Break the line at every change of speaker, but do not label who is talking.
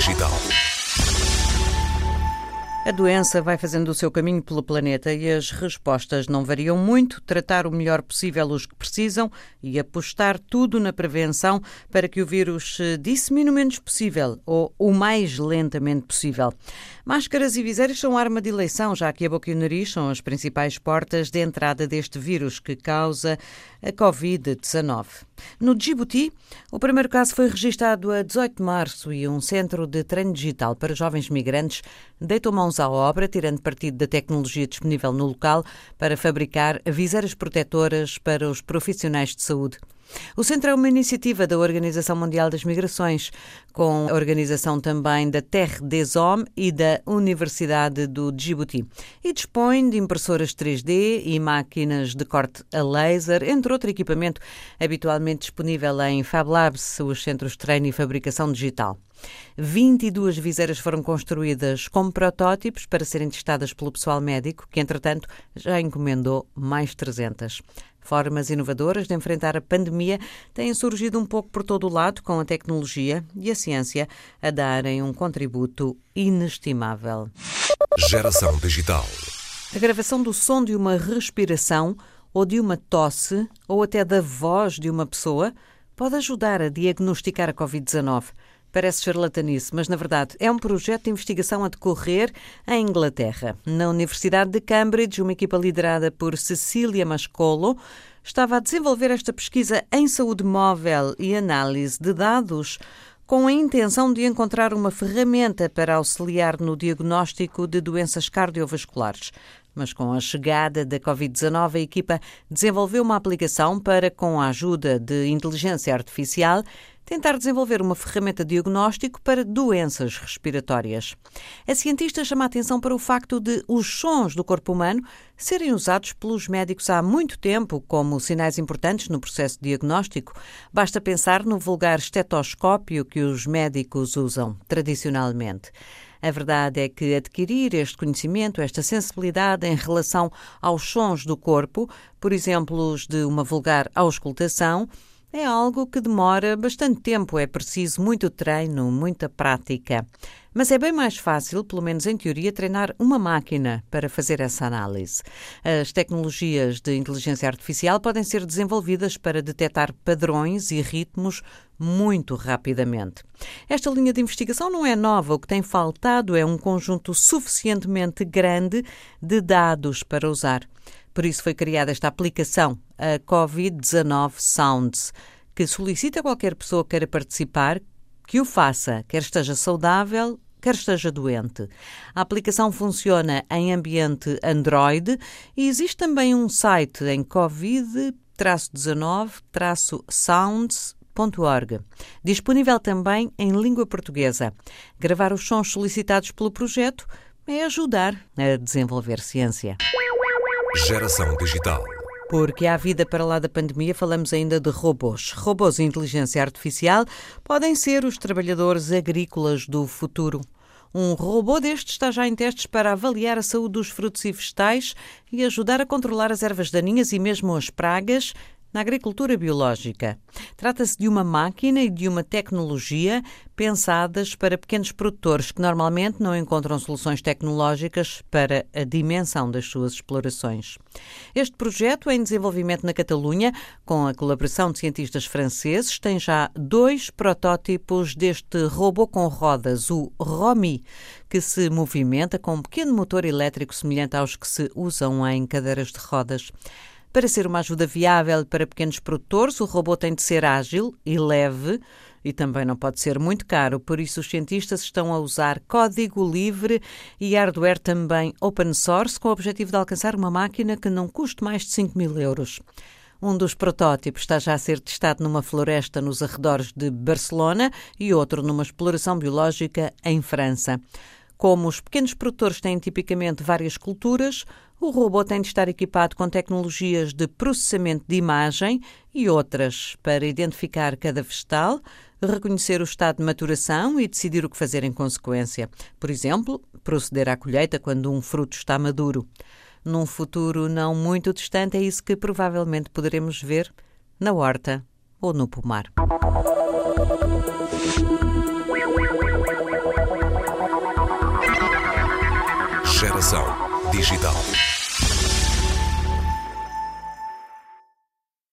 Digital.
A doença vai fazendo o seu caminho pelo planeta e as respostas não variam muito. Tratar o melhor possível os que precisam e apostar tudo na prevenção para que o vírus se dissemine o menos possível ou o mais lentamente possível. Máscaras e viseiros são arma de eleição, já que a boca e o nariz são as principais portas de entrada deste vírus que causa a Covid-19. No Djibouti, o primeiro caso foi registado a 18 de março e um centro de treino digital para jovens migrantes deitou mãos à obra, tirando partido da tecnologia disponível no local para fabricar viseiras protetoras para os profissionais de saúde. O centro é uma iniciativa da Organização Mundial das Migrações, com a organização também da Terre des Hommes e da Universidade do Djibouti, e dispõe de impressoras 3D e máquinas de corte a laser, entre outro equipamento habitualmente disponível em Fab Labs, os centros de treino e fabricação digital. 22 viseiras foram construídas como protótipos para serem testadas pelo pessoal médico, que entretanto já encomendou mais 300. Formas inovadoras de enfrentar a pandemia têm surgido um pouco por todo o lado, com a tecnologia e a ciência a darem um contributo inestimável.
Geração Digital.
A gravação do som de uma respiração ou de uma tosse ou até da voz de uma pessoa pode ajudar a diagnosticar a Covid-19. Parece charlatanice, mas na verdade é um projeto de investigação a decorrer em Inglaterra. Na Universidade de Cambridge, uma equipa liderada por Cecília Mascolo estava a desenvolver esta pesquisa em saúde móvel e análise de dados com a intenção de encontrar uma ferramenta para auxiliar no diagnóstico de doenças cardiovasculares. Mas com a chegada da Covid-19, a equipa desenvolveu uma aplicação para, com a ajuda de inteligência artificial, tentar desenvolver uma ferramenta diagnóstico para doenças respiratórias. A cientista chama a atenção para o facto de os sons do corpo humano serem usados pelos médicos há muito tempo como sinais importantes no processo diagnóstico. Basta pensar no vulgar estetoscópio que os médicos usam tradicionalmente. A verdade é que adquirir este conhecimento, esta sensibilidade em relação aos sons do corpo, por exemplo, os de uma vulgar auscultação, é algo que demora bastante tempo, é preciso muito treino, muita prática. Mas é bem mais fácil, pelo menos em teoria, treinar uma máquina para fazer essa análise. As tecnologias de inteligência artificial podem ser desenvolvidas para detectar padrões e ritmos muito rapidamente. Esta linha de investigação não é nova, o que tem faltado é um conjunto suficientemente grande de dados para usar. Por isso foi criada esta aplicação, a Covid-19 Sounds, que solicita a qualquer pessoa que queira participar que o faça, quer esteja saudável, quer esteja doente. A aplicação funciona em ambiente Android e existe também um site em covid-19-sounds.org. Disponível também em língua portuguesa. Gravar os sons solicitados pelo projeto é ajudar a desenvolver ciência.
Geração Digital.
Porque à vida para lá da pandemia falamos ainda de robôs. Robôs e inteligência artificial podem ser os trabalhadores agrícolas do futuro. Um robô deste está já em testes para avaliar a saúde dos frutos e vegetais e ajudar a controlar as ervas daninhas e mesmo as pragas na agricultura biológica. Trata-se de uma máquina e de uma tecnologia pensadas para pequenos produtores que normalmente não encontram soluções tecnológicas para a dimensão das suas explorações. Este projeto em desenvolvimento na Catalunha, com a colaboração de cientistas franceses, tem já dois protótipos deste robô com rodas, o Romi, que se movimenta com um pequeno motor elétrico semelhante aos que se usam em cadeiras de rodas. Para ser uma ajuda viável para pequenos produtores, o robô tem de ser ágil e leve e também não pode ser muito caro, por isso os cientistas estão a usar código livre e hardware também open source com o objetivo de alcançar uma máquina que não custe mais de 5 mil euros. Um dos protótipos está já a ser testado numa floresta nos arredores de Barcelona e outro numa exploração biológica em França. Como os pequenos produtores têm tipicamente várias culturas, o robô tem de estar equipado com tecnologias de processamento de imagem e outras para identificar cada vegetal, reconhecer o estado de maturação e decidir o que fazer em consequência. Por exemplo, proceder à colheita quando um fruto está maduro. Num futuro não muito distante, é isso que provavelmente poderemos ver na horta ou no pomar.
Geração digital.